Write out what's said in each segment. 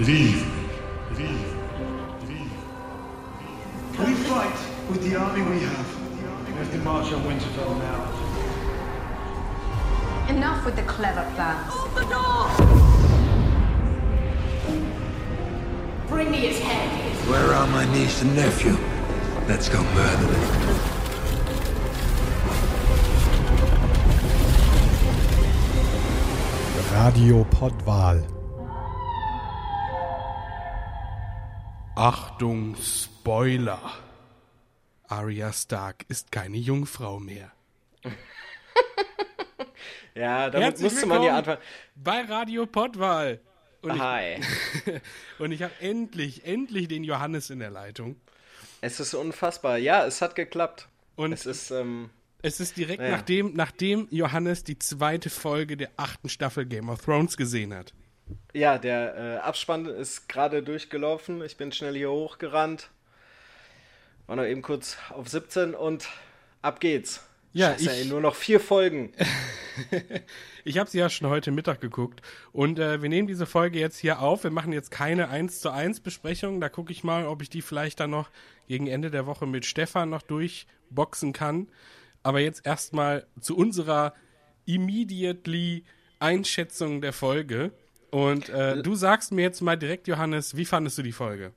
Leave. Leave. Leave. We fight with the army we have. We have to march on Winterfell now. Enough with the clever plans. Open the door! Bring me his head. Where are my niece and nephew? Let's go murder them. Radio Pottwal. Achtung, Spoiler. Arya Stark ist keine Jungfrau mehr. Ja, damit Herzlich musste man ja willkommen anfangen. bei Radio Pottwal. Und Hi. ich, und ich habe endlich, endlich den Johannes in der Leitung. Es ist unfassbar. Ja, es hat geklappt. Und Es ist, ähm, Es ist direkt Ja. nachdem, nachdem Johannes die zweite Folge der achten Staffel Game of Thrones gesehen hat. Ja, der äh, Abspann ist gerade durchgelaufen. Ich bin schnell hier hochgerannt. War noch eben kurz auf 17 und ab geht's. Ja, Scheiße, ich- ey, nur noch vier Folgen. Ich habe sie ja schon heute Mittag geguckt und äh, wir nehmen diese Folge jetzt hier auf. Wir machen jetzt keine 1 zu 1 Besprechung. Da gucke ich mal, ob ich die vielleicht dann noch gegen Ende der Woche mit Stefan noch durchboxen kann. Aber jetzt erstmal zu unserer immediately Einschätzung der Folge. Und äh, du sagst mir jetzt mal direkt, Johannes, wie fandest du die Folge?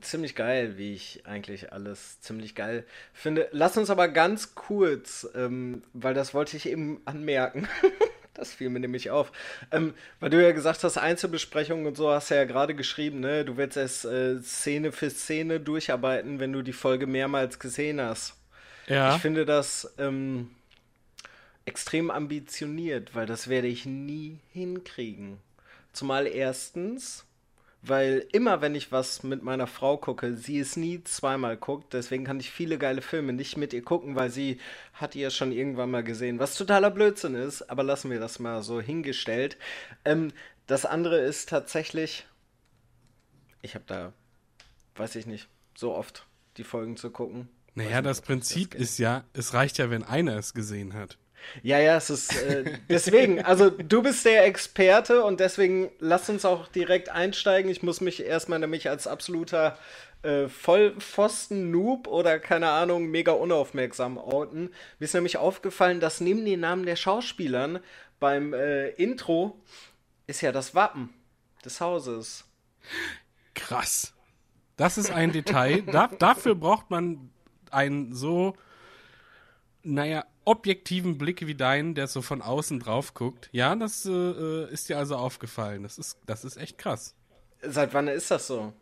ziemlich geil, wie ich eigentlich alles ziemlich geil finde. Lass uns aber ganz kurz, ähm, weil das wollte ich eben anmerken. Das fiel mir nämlich auf. Ähm, weil du ja gesagt hast, Einzelbesprechungen und so hast du ja gerade geschrieben, ne? Du willst es äh, Szene für Szene durcharbeiten, wenn du die Folge mehrmals gesehen hast. Ja. Ich finde das ähm, extrem ambitioniert, weil das werde ich nie hinkriegen. Zumal erstens, weil immer wenn ich was mit meiner Frau gucke, sie es nie zweimal guckt, deswegen kann ich viele geile Filme nicht mit ihr gucken, weil sie hat ihr schon irgendwann mal gesehen, was totaler Blödsinn ist, aber lassen wir das mal so hingestellt. Ähm, das andere ist tatsächlich, ich habe da, weiß ich nicht, so oft die Folgen zu gucken. Naja, das Prinzip ist ja, es reicht ja, wenn einer es gesehen hat. Ja, ja, es ist äh, deswegen, also du bist der Experte und deswegen lass uns auch direkt einsteigen. Ich muss mich erstmal nämlich als absoluter äh, Vollpfosten-Noob oder keine Ahnung, mega unaufmerksam outen. Mir ist nämlich aufgefallen, dass neben den Namen der Schauspielern beim äh, Intro ist ja das Wappen des Hauses. Krass. Das ist ein Detail. Da, dafür braucht man einen so, naja, objektiven Blick wie deinen, der so von außen drauf guckt. Ja, das äh, ist dir also aufgefallen. Das ist, das ist echt krass. Seit wann ist das so?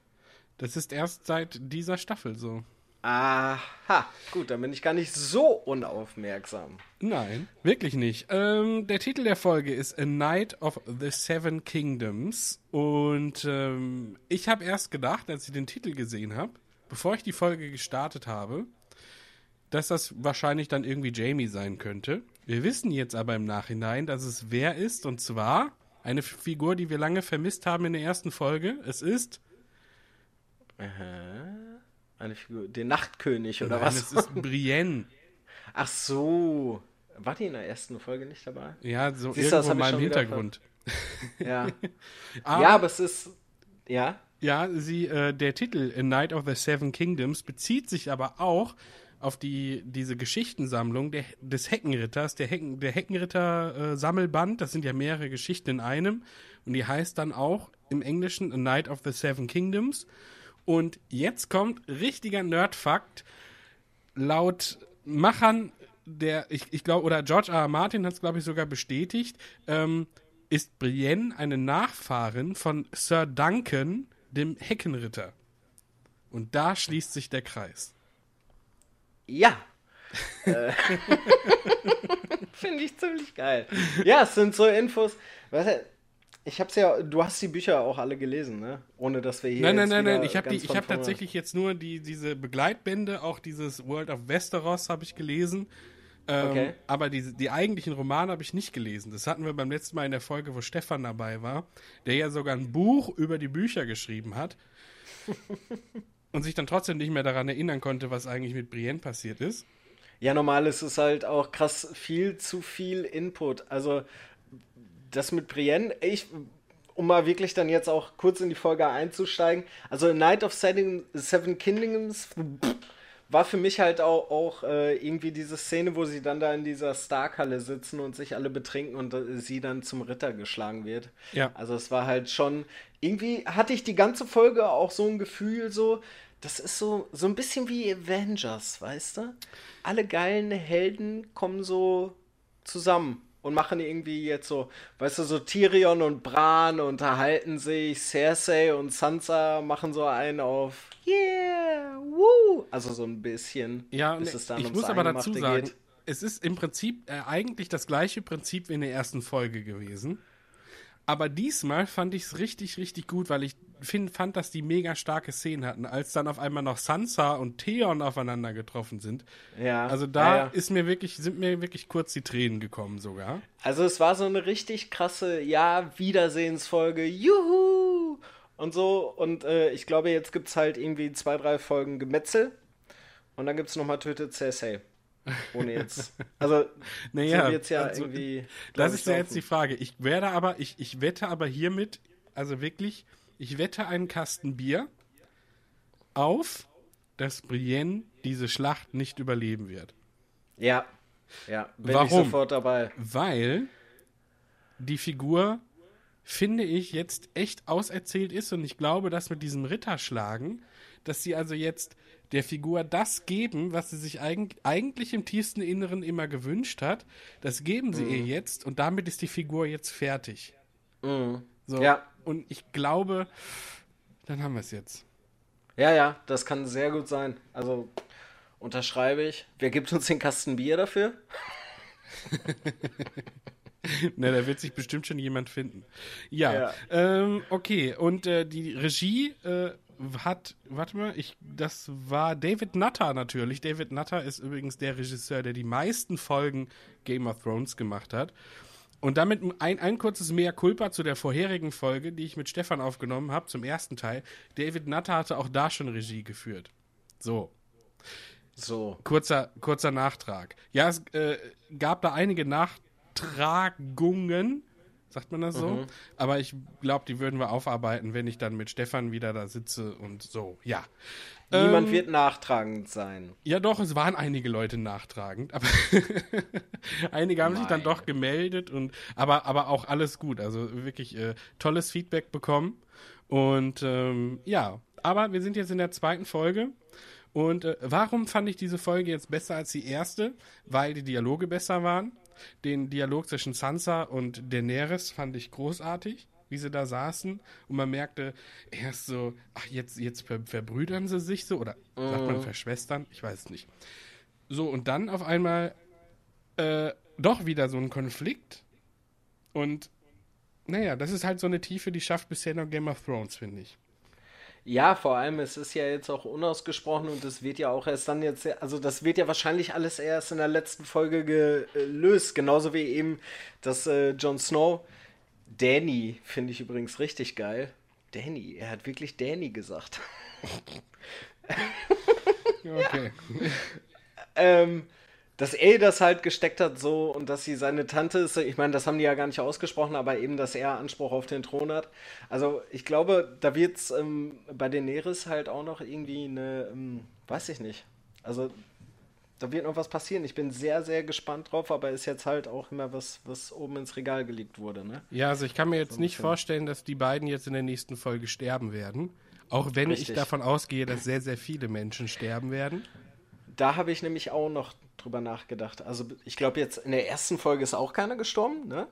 Das ist erst seit dieser Staffel so. Aha, gut, dann bin ich gar nicht so unaufmerksam. Nein, wirklich nicht. Ähm, der Titel der Folge ist A Night of the Seven Kingdoms. Und ähm, ich habe erst gedacht, als ich den Titel gesehen habe, bevor ich die Folge gestartet habe, dass das wahrscheinlich dann irgendwie Jamie sein könnte. Wir wissen jetzt aber im Nachhinein, dass es wer ist. Und zwar eine Figur, die wir lange vermisst haben in der ersten Folge. Es ist, Eine Figur, den Nachtkönig oder nein, was? es ist Brienne. Ach so. War die in der ersten Folge nicht dabei? Ja, so Siehst irgendwo mal im Hintergrund. Ja. Aber- ja, aber es ist. Ja. Ja, sie, äh, der Titel A Night of the Seven Kingdoms bezieht sich aber auch auf die, diese Geschichtensammlung der, des Heckenritters, der, Hecken, der Heckenritter-Sammelband. das sind ja mehrere Geschichten in einem. Und die heißt dann auch im Englischen A Night of the Seven Kingdoms. Und jetzt kommt richtiger Nerdfakt. Laut Machern der, ich, ich glaube, oder George R. R. Martin hat es, glaube ich, sogar bestätigt, ähm, ist Brienne eine Nachfahrin von Sir Duncan, dem Heckenritter. Und da schließt sich der Kreis. Ja. Äh, Finde ich ziemlich geil. Ja, es sind so Infos. Weißt du, ich hab's ja, du hast die Bücher auch alle gelesen, ne? Ohne dass wir hier. Nein, nein, nein, nein. Ich habe hab tatsächlich jetzt nur die, diese Begleitbände, auch dieses World of Westeros habe ich gelesen. Ähm, Okay. Aber die, die eigentlichen Romane habe ich nicht gelesen. Das hatten wir beim letzten Mal in der Folge, wo Stefan dabei war, der ja sogar ein Buch über die Bücher geschrieben hat. und sich dann trotzdem nicht mehr daran erinnern konnte, was eigentlich mit Brienne passiert ist. Ja, normal ist es halt auch krass viel zu viel Input. Also, das mit Brienne, ich, um mal wirklich dann jetzt auch kurz in die Folge einzusteigen. Also Night of Seven Kingdoms war für mich halt auch, auch äh, irgendwie diese Szene, wo sie dann da in dieser Starkhalle sitzen und sich alle betrinken und äh, sie dann zum Ritter geschlagen wird. Ja. Also es war halt schon, irgendwie hatte ich die ganze Folge auch so ein Gefühl so, das ist so, so ein bisschen wie Avengers, weißt du? Alle geilen Helden kommen so zusammen und machen irgendwie jetzt so, weißt du, so Tyrion und Bran unterhalten sich, Cersei und Sansa machen so einen auf Yeah, woo! Also so ein bisschen. Ja, bis es dann ich muss aber dazu sagen, geht. es ist im Prinzip äh, eigentlich das gleiche Prinzip wie in der ersten Folge gewesen. Aber diesmal fand ich es richtig, richtig gut, weil ich find, fand, dass die mega starke Szenen hatten, als dann auf einmal noch Sansa und Theon aufeinander getroffen sind. Ja. Also da ja. ist mir wirklich, sind mir wirklich kurz die Tränen gekommen sogar. Also es war so eine richtig krasse, ja, Wiedersehensfolge, juhu! Und so, und äh, ich glaube, jetzt gibt es halt irgendwie zwei, drei Folgen Gemetzel. Und dann gibt es nochmal Tötet Cersei. Ohne jetzt. Also, Naja, so wird's ja also, irgendwie. Das ist ich, ja jetzt die. Frage. Ich werde aber, ich, ich wette aber hiermit, also wirklich, ich wette einen Kasten Bier auf, dass Brienne diese Schlacht nicht überleben wird. Ja. Ja, bin ich Warum? sofort dabei. Weil die Figur, finde ich, jetzt echt auserzählt ist und ich glaube, dass mit diesem Ritterschlagen, dass sie also jetzt der Figur das geben, was sie sich eig eigentlich im tiefsten Inneren immer gewünscht hat, das geben sie ihr jetzt und damit ist die Figur jetzt fertig. So, Ja. Und ich glaube, dann haben wir es jetzt. Ja, ja, das kann sehr gut sein. Also, unterschreibe ich. Wer gibt uns den Kasten Bier dafür? Na, da wird sich bestimmt schon jemand finden. Ja, Ja. Ähm, okay. Und äh, die Regie äh, hat, warte mal, ich, das war David Nutter natürlich. David Nutter ist übrigens der Regisseur, der die meisten Folgen Game of Thrones gemacht hat. Und damit ein, ein kurzes Mea culpa zu der vorherigen Folge, die ich mit Stefan aufgenommen habe, zum ersten Teil. David Nutter hatte auch da schon Regie geführt. So. So. Kurzer, kurzer Nachtrag. Ja, es äh, gab da einige Nachtragungen, sagt man das so? Mhm. Aber ich glaube, die würden wir aufarbeiten, wenn ich dann mit Stefan wieder da sitze und so. Ja. Niemand Ähm, wird nachtragend sein. Ja, doch, es waren einige Leute nachtragend, aber einige haben sich dann doch gemeldet und aber, aber auch alles gut. Also wirklich äh, tolles Feedback bekommen. Und ähm, ja, aber wir sind jetzt in der zweiten Folge. Und äh, warum fand ich diese Folge jetzt besser als die erste? Weil die Dialoge besser waren. Den Dialog zwischen Sansa und Daenerys fand ich großartig, wie sie da saßen. Und man merkte erst so, ach, jetzt, jetzt ver verbrüdern sie sich so. Oder sagt man verschwestern? Ich weiß es nicht. So, und dann auf einmal äh, doch wieder so ein Konflikt. Und naja, das ist halt so eine Tiefe, die schafft bisher nur Game of Thrones, finde ich. Ja, vor allem, es ist ja jetzt auch unausgesprochen und es wird ja auch erst dann jetzt, also das wird ja wahrscheinlich alles erst in der letzten Folge gelöst, genauso wie eben, dass äh, Jon Snow, Danny, finde ich übrigens richtig geil. Danny, er hat wirklich Danny gesagt. Okay. ähm, dass er das halt gesteckt hat so und dass sie seine Tante ist, ich meine, das haben die ja gar nicht ausgesprochen, aber eben, dass er Anspruch auf den Thron hat. Also ich glaube, da wird es ähm, bei Daenerys halt auch noch irgendwie eine, ähm, weiß ich nicht, also da wird noch was passieren. Ich bin sehr, sehr gespannt drauf, aber ist jetzt halt auch immer was, was oben ins Regal gelegt wurde, ne? Ja, also ich kann mir jetzt nicht bisschen. vorstellen, dass die beiden jetzt in der nächsten Folge sterben werden. Auch wenn ich Richtig. davon ausgehe, dass sehr, sehr viele Menschen sterben werden. Da habe ich nämlich auch noch drüber nachgedacht. Also ich glaube jetzt in der ersten Folge ist auch keiner gestorben, ne?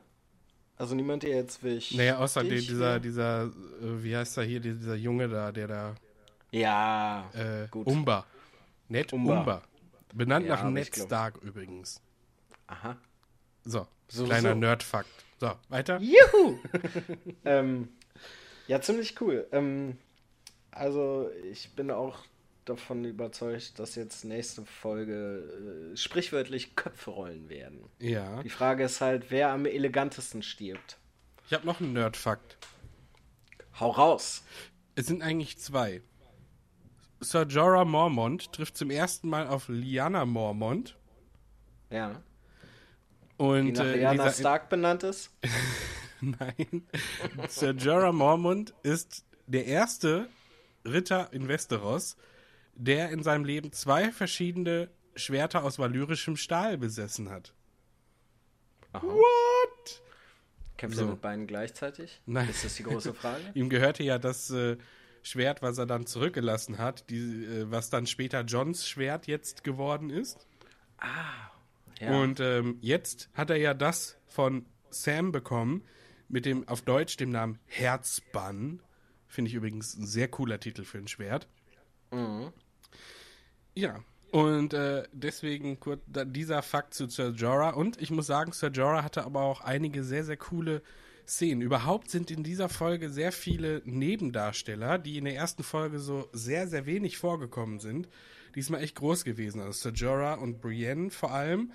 Also niemand, der jetzt wichtig Naja, außer die, dieser, wäre. dieser, äh, wie heißt er hier, dieser Junge da, der da, Ja, äh, gut. Umba. Ned Umba. Umba. Benannt Ja, nach Ned Stark übrigens. Aha. So, So, kleiner so. Nerdfakt. So, weiter? Juhu! ähm, ja, ziemlich cool. Ähm, also, ich bin auch davon überzeugt, dass jetzt nächste Folge äh, sprichwörtlich Köpfe rollen werden. Ja. Die Frage ist halt, wer am elegantesten stirbt. Ich habe noch einen Nerdfakt. Hau raus! Es sind eigentlich zwei. Sir Jorah Mormont trifft zum ersten Mal auf Lyanna Mormont. Ja. Die Und nach äh, dieser, Stark benannt ist. Nein. Sir Jorah Mormont ist der erste Ritter in Westeros, der in seinem Leben zwei verschiedene Schwerter aus valyrischem Stahl besessen hat. What? Kämpft So. er mit beiden gleichzeitig? Nein. Ist das die große Frage? Ihm gehörte ja das äh, Schwert, was er dann zurückgelassen hat, die, äh, was dann später Johns Schwert jetzt geworden ist. Ja. Und ähm, jetzt hat er ja das von Sam bekommen, mit dem auf Deutsch dem Namen Herzbann. Finde ich übrigens ein sehr cooler Titel für ein Schwert. Ja, und äh, deswegen kurz da, dieser Fakt zu Sir Jorah. Und ich muss sagen, Sir Jorah hatte aber auch einige sehr, sehr coole Szenen. Überhaupt sind in dieser Folge sehr viele Nebendarsteller, die in der ersten Folge so sehr, sehr wenig vorgekommen sind. Diesmal echt groß gewesen. Also Sir Jorah und Brienne vor allem.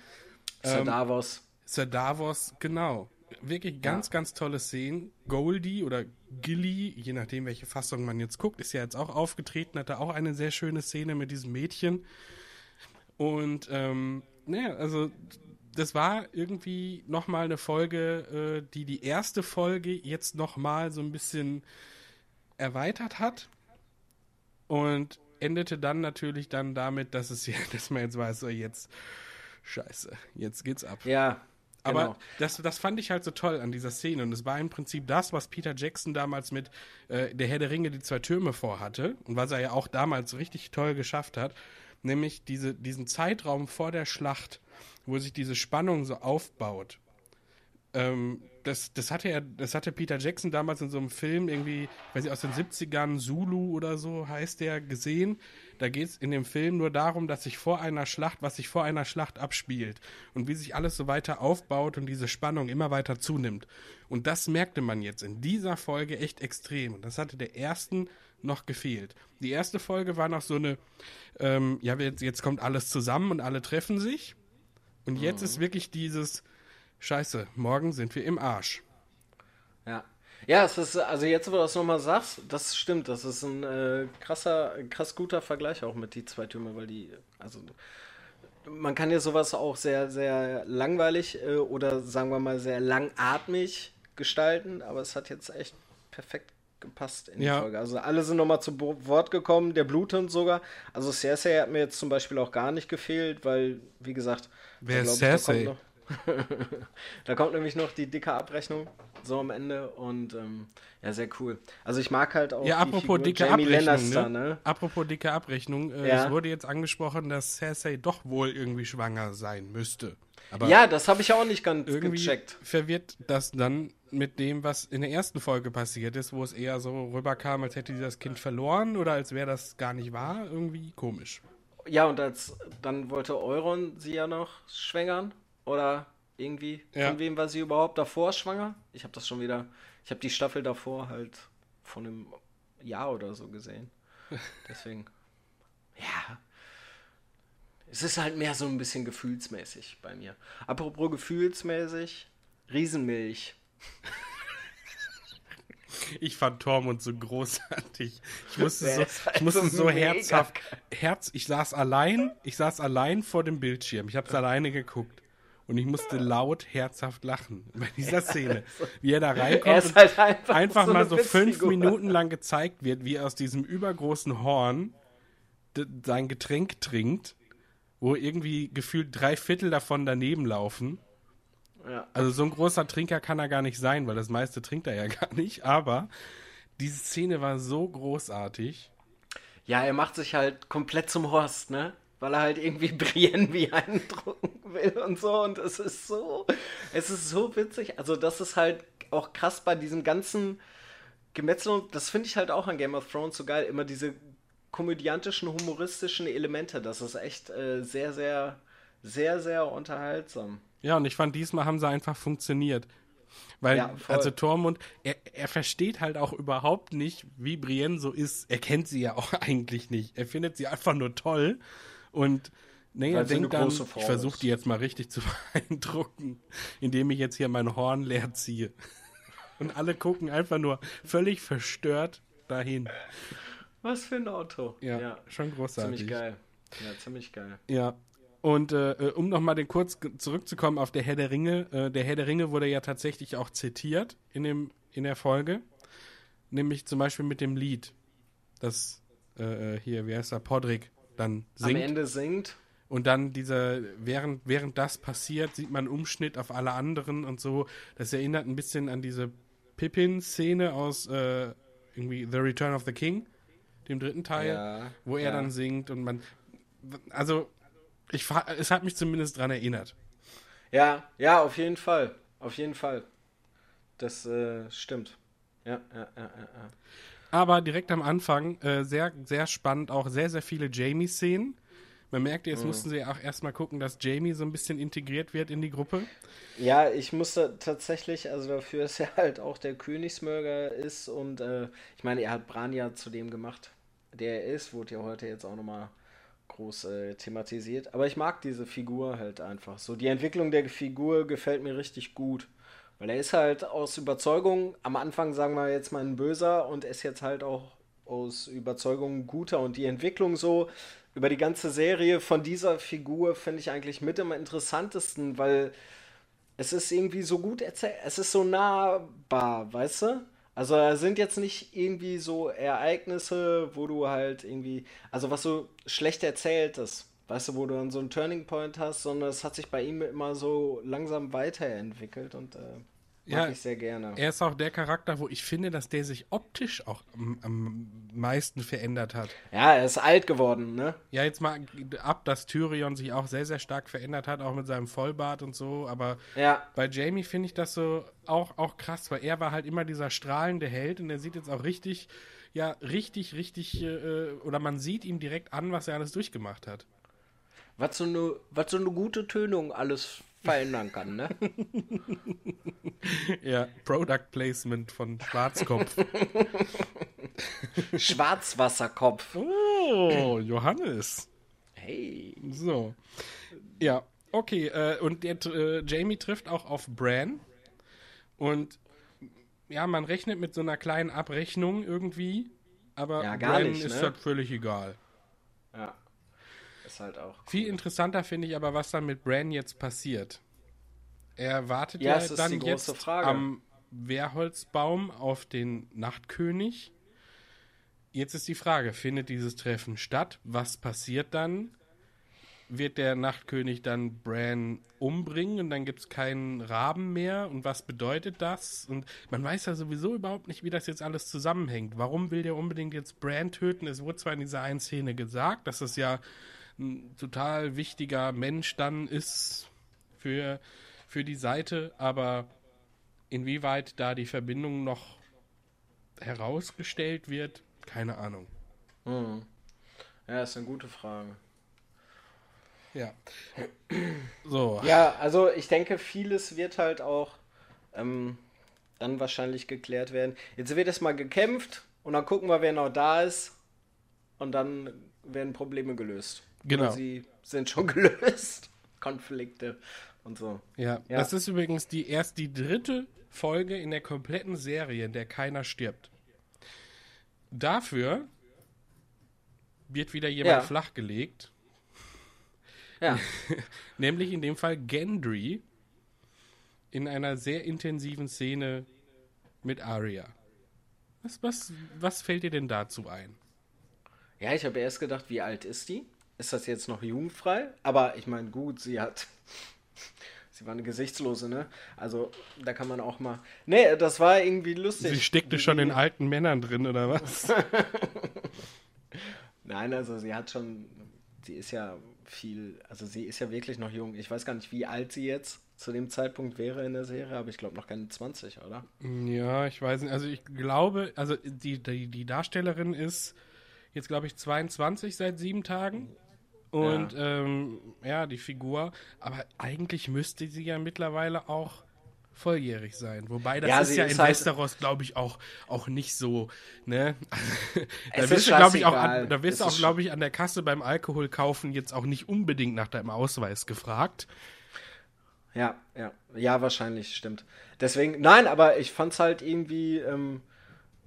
Sir Ähm, Davos. Sir Davos, genau. Wirklich ganz, ganz tolle Szenen. Goldie oder Gilly, je nachdem, welche Fassung man jetzt guckt, ist ja jetzt auch aufgetreten, hatte auch eine sehr schöne Szene mit diesem Mädchen. Und, ähm, naja, also das war irgendwie nochmal eine Folge, äh, die die erste Folge jetzt nochmal so ein bisschen erweitert hat. Und endete dann natürlich dann damit, dass es ja, dass man jetzt weiß, so jetzt, scheiße, jetzt geht's ab. Ja. Aber genau. das, das fand ich halt so toll an dieser Szene. Und es war im Prinzip das, was Peter Jackson damals mit äh, Der Herr der Ringe, die zwei Türme vorhatte. Und was er ja auch damals richtig toll geschafft hat. Nämlich diese, diesen Zeitraum vor der Schlacht, wo sich diese Spannung so aufbaut. Ähm, das, das, hatte er, das hatte Peter Jackson damals in so einem Film irgendwie, weiß ich, aus den 70ern, Zulu oder so heißt der, gesehen. Da geht es in dem Film nur darum, dass sich vor einer Schlacht, was sich vor einer Schlacht abspielt und wie sich alles so weiter aufbaut und diese Spannung immer weiter zunimmt. Und das merkte man jetzt in dieser Folge echt extrem. Und das hatte der ersten noch gefehlt. Die erste Folge war noch so eine, ähm, ja, jetzt, jetzt kommt alles zusammen und alle treffen sich. Und jetzt ist wirklich dieses, Scheiße, morgen sind wir im Arsch. Ja. Ja, es ist, also jetzt, wo du das nochmal sagst, das stimmt, das ist ein äh, krasser, krass guter Vergleich auch mit die zwei Türme, weil die, also man kann ja sowas auch sehr, sehr langweilig äh, oder sagen wir mal sehr langatmig gestalten, aber es hat jetzt echt perfekt gepasst in die Ja. Folge. Also alle sind nochmal zu Bo- Wort gekommen, der Bluthund sogar. Also Cersei hat mir jetzt zum Beispiel auch gar nicht gefehlt, weil, wie gesagt, Wer ist Cersei? Da kommt, nämlich noch die dicke Abrechnung so am Ende und ähm, ja, sehr cool. Also ich mag halt auch Ja, die apropos Figur dicke Jamie Abrechnung, ne? ne? Apropos dicke Abrechnung, äh, Ja. es wurde jetzt angesprochen, dass Cersei doch wohl irgendwie schwanger sein müsste. Aber Ja, das habe ich auch nicht ganz irgendwie gecheckt. verwirrt das dann mit dem, was in der ersten Folge passiert ist, wo es eher so rüberkam, als hätte sie das Kind verloren oder als wäre das gar nicht wahr. Irgendwie komisch. Ja, und als dann wollte Euron sie ja noch schwängern oder irgendwie Ja. von wem war sie überhaupt davor schwanger? Ich habe das schon wieder, ich habe die Staffel davor halt von einem Jahr oder so gesehen. Deswegen, ja, es ist halt mehr so ein bisschen gefühlsmäßig bei mir. Apropos gefühlsmäßig, Riesenmilch. Ich fand Tormund so großartig. Ich musste so, halt ich musste so herzhaft, Herz, ich saß allein, ich saß allein vor dem Bildschirm. Ich habe es alleine geguckt. Und ich musste laut, herzhaft lachen bei dieser Szene. Wie er da Er reinkommt ist und halt einfach, einfach so mal so fünf. Minuten lang gezeigt wird, wie er aus diesem übergroßen Horn sein Getränk trinkt, wo irgendwie gefühlt drei Viertel davon daneben laufen. Ja. Also so ein großer Trinker kann er gar nicht sein, weil das meiste trinkt er ja gar nicht. Aber diese Szene war so großartig. Ja, er macht sich halt komplett zum Horst, ne? Weil er halt irgendwie Brienne beeindrucken will und so. Und es ist so, es ist so witzig. Also, das ist halt auch krass bei diesem ganzen Gemetzel. Und das finde ich halt auch an Game of Thrones so geil. Immer diese komödiantischen, humoristischen Elemente. Das ist echt äh, sehr, sehr, sehr, sehr unterhaltsam. Ja, und ich fand, diesmal haben sie einfach funktioniert. Weil, Ja, also Tormund, er, er versteht halt auch überhaupt nicht, wie Brienne so ist. Er kennt sie ja auch eigentlich nicht. Er findet sie einfach nur toll. Und nee, er denkt dann, ich versuche die jetzt mal richtig zu beeindrucken, indem ich jetzt hier mein Horn leer ziehe. Und alle gucken einfach nur völlig verstört dahin. Was für ein Auto. Ja, schon großartig. Ziemlich geil. Ja, ziemlich geil. Ja. Und äh, äh, um nochmal den kurz zurückzukommen auf der Herr der Ringe, äh, der Herr der Ringe wurde ja tatsächlich auch zitiert in, dem, in der Folge. Nämlich zum Beispiel mit dem Lied, das äh, äh, hier, wie heißt er, Podrick dann Am singt. Ende singt. Und dann dieser, während, während das passiert, sieht man einen Umschnitt auf alle anderen und so. Das erinnert ein bisschen an diese Pippin-Szene aus äh, irgendwie The Return of the King, dem dritten Teil, Ja, wo er ja. dann singt und man. Also, ich, es hat mich zumindest dran erinnert. Ja, ja, auf jeden Fall. Auf jeden Fall. Das äh, stimmt. Ja, ja, ja, ja, ja. Aber direkt am Anfang äh, sehr, sehr spannend, auch sehr, sehr viele Jamie-Szenen. Man merkt, Mhm. jetzt mussten sie auch erstmal gucken, dass Jamie so ein bisschen integriert wird in die Gruppe. Ja, ich musste tatsächlich, also dafür, dass er halt auch der Königsmörger ist und äh, ich meine, er hat Bran ja zu dem gemacht, der er ist, wurde ja heute jetzt auch nochmal groß äh, thematisiert. Aber ich mag diese Figur halt einfach. So, die Entwicklung der Figur gefällt mir richtig gut. Weil er ist halt aus Überzeugung, am Anfang sagen wir jetzt mal ein Böser und ist jetzt halt auch aus Überzeugung ein Guter. Und die Entwicklung so über die ganze Serie von dieser Figur finde ich eigentlich mit am interessantesten, weil es ist irgendwie so gut erzählt, es ist so nahbar, weißt du? Also da sind jetzt nicht irgendwie so Ereignisse, wo du halt irgendwie, also was so schlecht erzählt ist, weißt du, wo du dann so einen Turning Point hast, sondern es hat sich bei ihm immer so langsam weiterentwickelt und äh, Ja, ich sehr gerne. Er ist auch der Charakter, wo ich finde, dass der sich optisch auch am, am meisten verändert hat. Ja, er ist alt geworden, ne? Ja, jetzt mal ab, dass Tyrion sich auch sehr, sehr stark verändert hat, auch mit seinem Vollbart und so. Aber Ja. bei Jamie finde ich das so auch, auch krass, weil er war halt immer dieser strahlende Held und er sieht jetzt auch richtig, ja, richtig, richtig, äh, oder man sieht ihm direkt an, was er alles durchgemacht hat. Was so eine, was so eine gute Tönung alles verändern kann, ne? Ja, Product Placement von Schwarzkopf. Schwarzwasserkopf. oh, Johannes. Hey. So. Ja, okay. Äh, und der, äh, Jamie trifft auch auf Bran. Und ja, man rechnet mit so einer kleinen Abrechnung irgendwie. Aber Ja, gar Bran nicht, ist ne? halt völlig egal. Ja. Ist halt auch. Viel interessanter finde ich aber, was dann mit Bran jetzt passiert. Er wartet Ja, ja, ist dann jetzt Frage. am Wehrholzbaum auf den Nachtkönig. Jetzt ist die Frage, findet dieses Treffen statt? Was passiert dann? Wird der Nachtkönig dann Bran umbringen und dann gibt es keinen Raben mehr? Und was bedeutet das? Und man weiß ja sowieso überhaupt nicht, wie das jetzt alles zusammenhängt. Warum will der unbedingt jetzt Bran töten? Es wurde zwar in dieser einen Szene gesagt, dass es ja ein total wichtiger Mensch dann ist für, für die Seite, aber inwieweit da die Verbindung noch herausgestellt wird, keine Ahnung. Ja, ist eine gute Frage. Ja. So. Ja, also ich denke, vieles wird halt auch ähm, dann wahrscheinlich geklärt werden. Jetzt wird erstmal gekämpft und dann gucken wir, wer noch da ist. Und dann werden Probleme gelöst. Genau. Oder sie sind schon gelöst. Konflikte und so. Ja, Ja. das ist übrigens die erst die dritte Folge in der kompletten Serie, in der keiner stirbt. Dafür wird wieder jemand Ja. flachgelegt, Ja. nämlich in dem Fall Gendry in einer sehr intensiven Szene mit Arya. Was, was, was fällt dir denn dazu ein? Ja, ich habe erst gedacht, wie alt ist die? Ist das jetzt noch jugendfrei? Aber ich meine, gut, sie hat. Sie war eine Gesichtslose, ne? Also, da kann man auch mal. Nee, das war irgendwie lustig. Sie steckte schon in alten Männern drin, oder was? Nein, also sie hat schon. Sie ist ja viel. Also, sie ist ja wirklich noch jung. Ich weiß gar nicht, wie alt sie jetzt zu dem Zeitpunkt wäre in der Serie, aber ich glaube noch keine 20, oder? Ja, ich weiß nicht. Also ich glaube, also die, die, die Darstellerin ist jetzt, glaube ich, 22 seit sieben Tagen. Und ja. Ähm, ja, die Figur. Aber eigentlich müsste sie ja mittlerweile auch volljährig sein. Wobei das Ja, ist ja ist in halt- Westeros, glaube ich, auch, auch nicht so, ne? da wirst du, glaube ich, auch, an, da wirst auch, glaube ich, an der Kasse beim Alkohol kaufen jetzt auch nicht unbedingt nach deinem Ausweis gefragt. Ja, ja. Ja, wahrscheinlich, stimmt. Deswegen, nein, aber ich fand's halt irgendwie, ähm,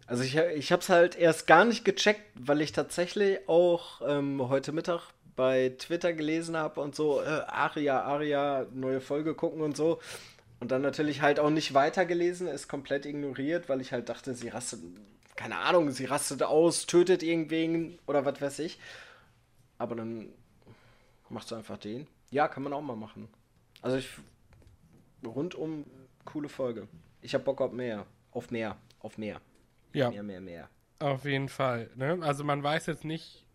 also ich, ich hab's halt erst gar nicht gecheckt, weil ich tatsächlich auch ähm, heute Mittag bei Twitter gelesen habe und so, äh, Aria, Aria, neue Folge gucken und so. Und dann natürlich halt auch nicht weitergelesen, ist komplett ignoriert, weil ich halt dachte, sie rastet, keine Ahnung, sie rastet aus, tötet irgendwen oder was weiß ich. Aber dann macht sie einfach den. Ja, kann man auch mal machen. Also ich, rundum coole Folge. Ich hab Bock auf mehr, auf mehr, auf mehr. Ja, Mehr, mehr, mehr. auf jeden Fall. Ne? Also man weiß jetzt nicht,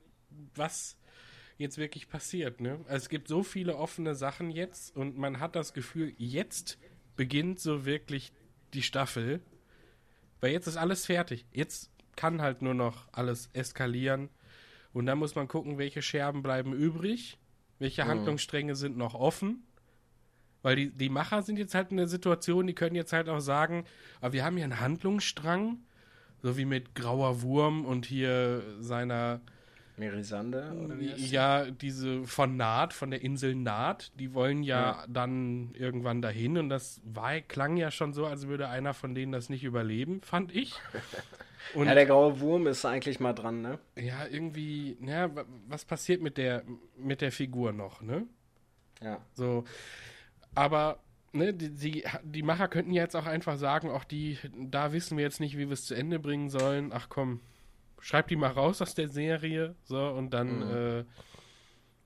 was jetzt wirklich passiert. Ne? Also es gibt so viele offene Sachen jetzt und man hat das Gefühl, jetzt beginnt so wirklich die Staffel. Weil jetzt ist alles fertig. Jetzt kann halt nur noch alles eskalieren. Und dann muss man gucken, welche Scherben bleiben übrig, welche Handlungsstränge sind noch offen. Weil die, die Macher sind jetzt halt in der Situation, die können jetzt halt auch sagen, aber wir haben hier einen Handlungsstrang, so wie mit Grauer Wurm und hier seiner, Merisande? Oder wie ja, diese von Naht, von der Insel Naht, die wollen ja, Ja. dann irgendwann dahin und das war, klang ja schon so, als würde einer von denen das nicht überleben, fand ich. Und Ja, der graue Wurm ist eigentlich mal dran, ne? ja, irgendwie, ja, wa- was passiert mit der, mit der Figur noch, ne? Ja. So, aber ne, die, die, die Macher könnten ja jetzt auch einfach sagen, auch die, da wissen wir jetzt nicht, wie wir es zu Ende bringen sollen. Ach komm, schreib die mal raus aus der Serie, so und dann äh,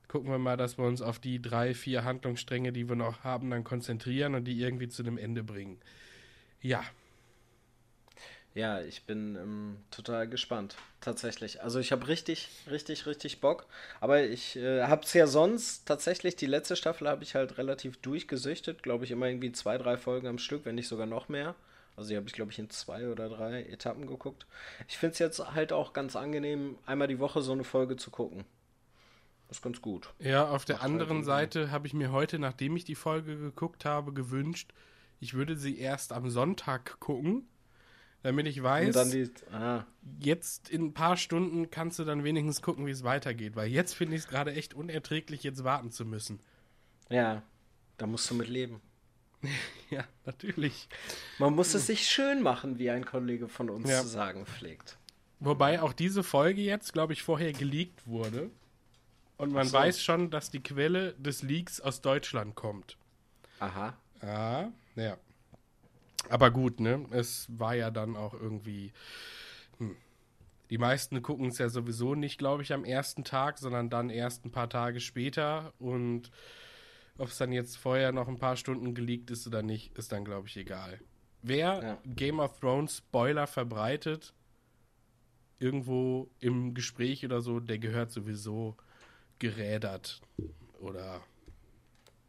gucken wir mal, dass wir uns auf die drei, vier Handlungsstränge, die wir noch haben, dann konzentrieren und die irgendwie zu einem Ende bringen. Ja, Ja, ich bin ähm, total gespannt. Tatsächlich. Also ich habe richtig, richtig, richtig Bock. Aber ich äh, habe es ja sonst tatsächlich, die letzte Staffel habe ich halt relativ durchgesüchtet. Glaube ich immer irgendwie zwei, drei Folgen am Stück, wenn nicht sogar noch mehr. Also die habe ich, glaube ich, in zwei oder drei Etappen geguckt. Ich finde es jetzt halt auch ganz angenehm, einmal die Woche so eine Folge zu gucken. ist ganz gut. Ja, auf der Macht anderen Seite habe ich mir heute, nachdem ich die Folge geguckt habe, gewünscht, ich würde sie erst am Sonntag gucken, damit ich weiß, die. Ah, jetzt in ein paar Stunden kannst du dann wenigstens gucken, wie es weitergeht, weil jetzt finde ich es gerade echt unerträglich, jetzt warten zu müssen. ja, da musst du mit leben. Ja, natürlich. Man muss es sich schön machen, wie ein Kollege von uns Ja. zu sagen pflegt. Wobei auch diese Folge jetzt, glaube ich, vorher geleakt wurde. Und man so. weiß schon, dass die Quelle des Leaks aus Deutschland kommt. Aha. Ah, ja. Aber gut, ne? Es war ja dann auch irgendwie. Hm. Die meisten gucken es ja sowieso nicht, glaube ich, am ersten Tag, sondern dann erst ein paar Tage später. Und ob es dann jetzt vorher noch ein paar Stunden geleakt ist oder nicht, ist dann, glaube ich, egal. Wer Ja. Game of Thrones Spoiler verbreitet, irgendwo im Gespräch oder so, der gehört sowieso gerädert oder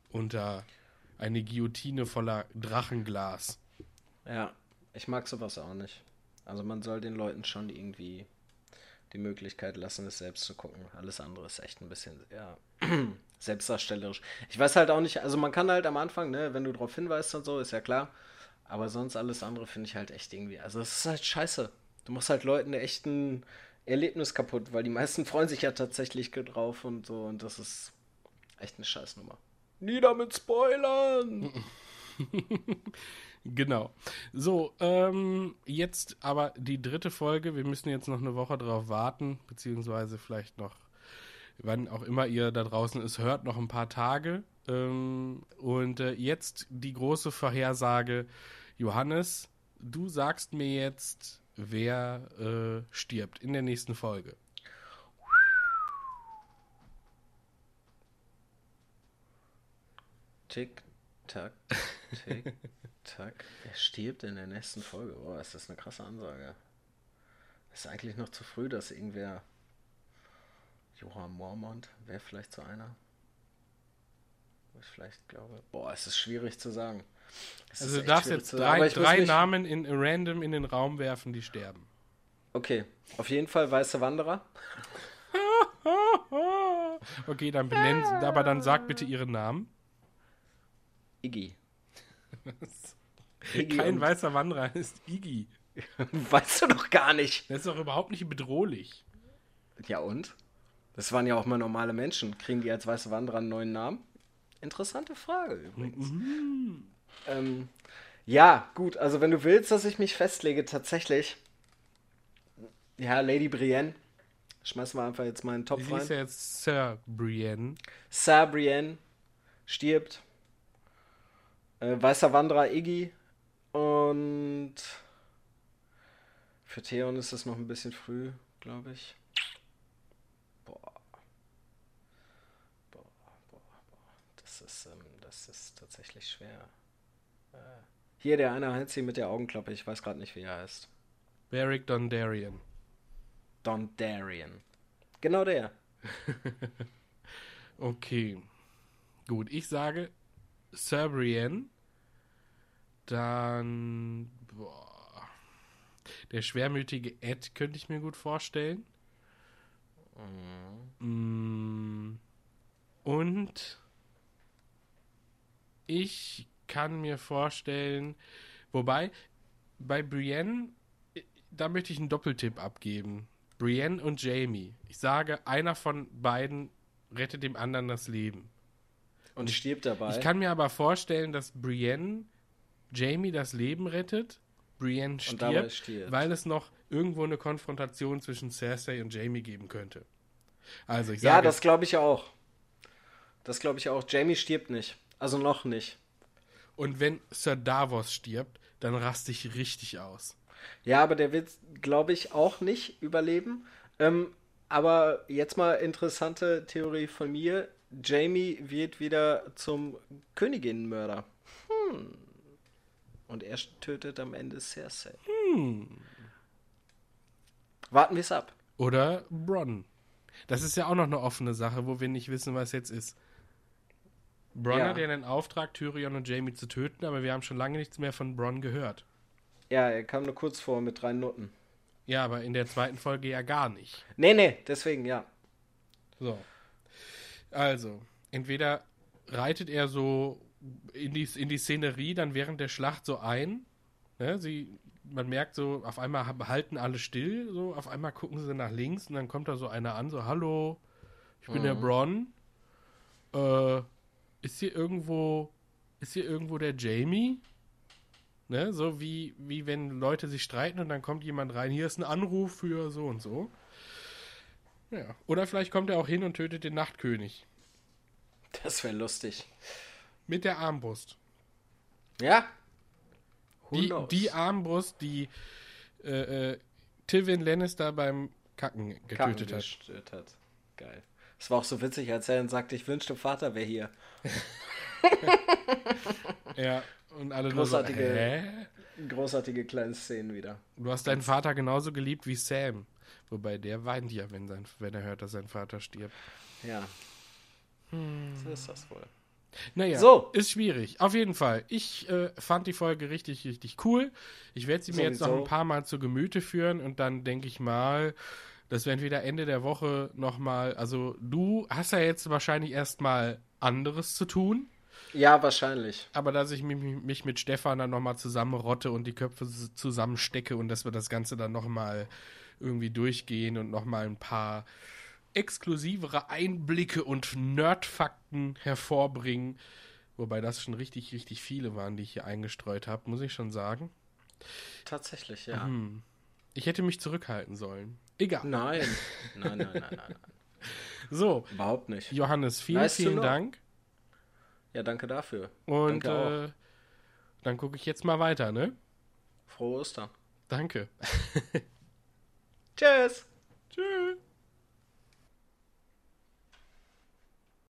unter eine Guillotine voller Drachenglas. Ja, ich mag sowas auch nicht. Also man soll den Leuten schon irgendwie die Möglichkeit lassen, es selbst zu gucken. Alles andere ist echt ein bisschen, ja, selbstdarstellerisch. Ich weiß halt auch nicht, also man kann halt am Anfang, ne, wenn du darauf hinweist und so, ist ja klar. Aber sonst alles andere finde ich halt echt irgendwie, also es ist halt scheiße. Du machst halt Leuten echt ein Erlebnis kaputt, weil die meisten freuen sich ja tatsächlich drauf und so und das ist echt eine Scheißnummer. Nieder mit Spoilern! Genau. So, ähm, jetzt aber die dritte Folge. Wir müssen jetzt noch eine Woche drauf warten, beziehungsweise vielleicht noch, wann auch immer ihr da draußen es hört, noch ein paar Tage. Ähm, und äh, jetzt die große Vorhersage. Johannes, du sagst mir jetzt, wer äh, stirbt in der nächsten Folge. Tick, tack, tick, tack. Wer stirbt in der nächsten Folge? Oh, ist das eine krasse Ansage. Ist eigentlich noch zu früh, dass irgendwer. Johann Mormont wäre vielleicht so einer. Wo ich vielleicht glaube. Boah, es ist schwierig zu sagen. Es Also du darfst jetzt drei, drei Namen in random in den Raum werfen, die sterben. Okay, auf jeden Fall Weiße Wanderer. Okay, dann benennen Sie, aber dann sag bitte Ihren Namen. Iggy. Iggy Kein weißer Wanderer ist Iggy. Weißt du doch gar nicht. Das ist doch überhaupt nicht bedrohlich. Ja und? Das waren ja auch mal normale Menschen. Kriegen die als weiße Wanderer einen neuen Namen? Interessante Frage übrigens. Ähm, ja, gut, also wenn du willst, dass ich mich festlege, tatsächlich. Ja, Lady Brienne Schmeißen wir einfach jetzt mal in den Topf Sie ist rein. ja jetzt Sir Brienne. Sabrienne stirbt. Äh, Weißer Wanderer Iggy. Und für Theon ist es noch ein bisschen früh, glaube ich. Boah. Boah, boah, boah. Das ist, ähm, das ist tatsächlich schwer. Äh, hier der eine Heinzi mit der Augenklappe, ich weiß gerade nicht, wie er heißt. Beric Dondarrion. Dondarrion. Genau der. Okay. Gut, ich sage Sir Brienne. Dann. Boah. Der schwermütige Ed könnte ich mir gut vorstellen. Mm. Und ich kann mir vorstellen, wobei bei Brienne, da möchte ich einen Doppeltipp abgeben. Brienne und Jamie. Ich sage, einer von beiden rettet dem anderen das Leben. Und stirbt dabei. Ich kann mir aber vorstellen, dass Brienne Jamie das Leben rettet, Brienne stirbt, stirbt. weil es noch irgendwo eine Konfrontation zwischen Cersei und Jamie geben könnte. Also ich ja, sage, das glaube ich auch. Das glaube ich auch. Jamie stirbt nicht. Also noch nicht. und wenn Sir Davos stirbt, dann raste ich richtig aus. Ja, aber der wird, glaube ich, auch nicht überleben. Ähm, aber jetzt mal interessante Theorie von mir. Jamie wird wieder zum Königinnenmörder. Hm. Und er tötet am Ende Cersei. Hm. Warten wir es ab. Oder Bronn. Das ist ja auch noch eine offene Sache, wo wir nicht wissen, was jetzt ist. Bronn Ja. hat ja den Auftrag, Tyrion und Jamie zu töten, aber wir haben schon lange nichts mehr von Bronn gehört. Ja, er kam nur kurz vor mit drei Noten. Ja, aber in der zweiten Folge ja gar nicht. Nee, nee, deswegen ja. So. Also, entweder reitet er so in die, in die Szenerie dann während der Schlacht so ein. Ne, sie, man merkt so, auf einmal ha- halten alle still, so, auf einmal gucken sie nach links und dann kommt da so einer an, so, hallo, ich bin der Bronn. Äh, ist hier irgendwo, ist hier irgendwo der Jamie? Ne, so wie, wie wenn Leute sich streiten und dann kommt jemand rein, hier ist ein Anruf für so und so. Ja. Oder vielleicht kommt er auch hin und tötet den Nachtkönig. Das wäre lustig. Mit der Armbrust. Ja? Die, die Armbrust, die äh, äh, Tywin Lannister beim Kacken Kacken getötet hat. gestört hat. Geil. Es war auch so witzig, als er dann sagte, ich wünschte, Vater wäre hier. Ja, und alle Großartige- nur so, hä? Großartige kleine Szenen wieder. Du hast deinen Vater genauso geliebt wie Sam. Wobei der weint ja, wenn, sein, wenn er hört, dass sein Vater stirbt. Ja. So ist das wohl. Naja, So. ist schwierig. Auf jeden Fall. Ich äh, fand die Folge richtig, richtig cool. Ich werde sie mir jetzt noch Sowieso. ein paar Mal zu Gemüte führen und dann denke ich mal, dass wir entweder Ende der Woche nochmal, also du hast ja jetzt wahrscheinlich erstmal anderes zu tun, Ja, wahrscheinlich. aber dass ich mich, mich mit Stefan dann nochmal zusammenrotte und die Köpfe zusammenstecke und dass wir das Ganze dann nochmal irgendwie durchgehen und nochmal ein paar exklusivere Einblicke und Nerdfakten hervorbringen. Wobei das schon richtig, richtig viele waren, die ich hier eingestreut habe, muss ich schon sagen. Tatsächlich, ja. Hm. Ich hätte mich zurückhalten sollen. Egal. Nein. Nein, nein, nein, nein, nein. So, Überhaupt nicht. Johannes, vielen, Nice vielen. Dank. Ja, danke dafür. Und danke auch. äh, dann gucke ich jetzt mal weiter, ne? Frohe Ostern. Danke. Tschüss. Tschüss.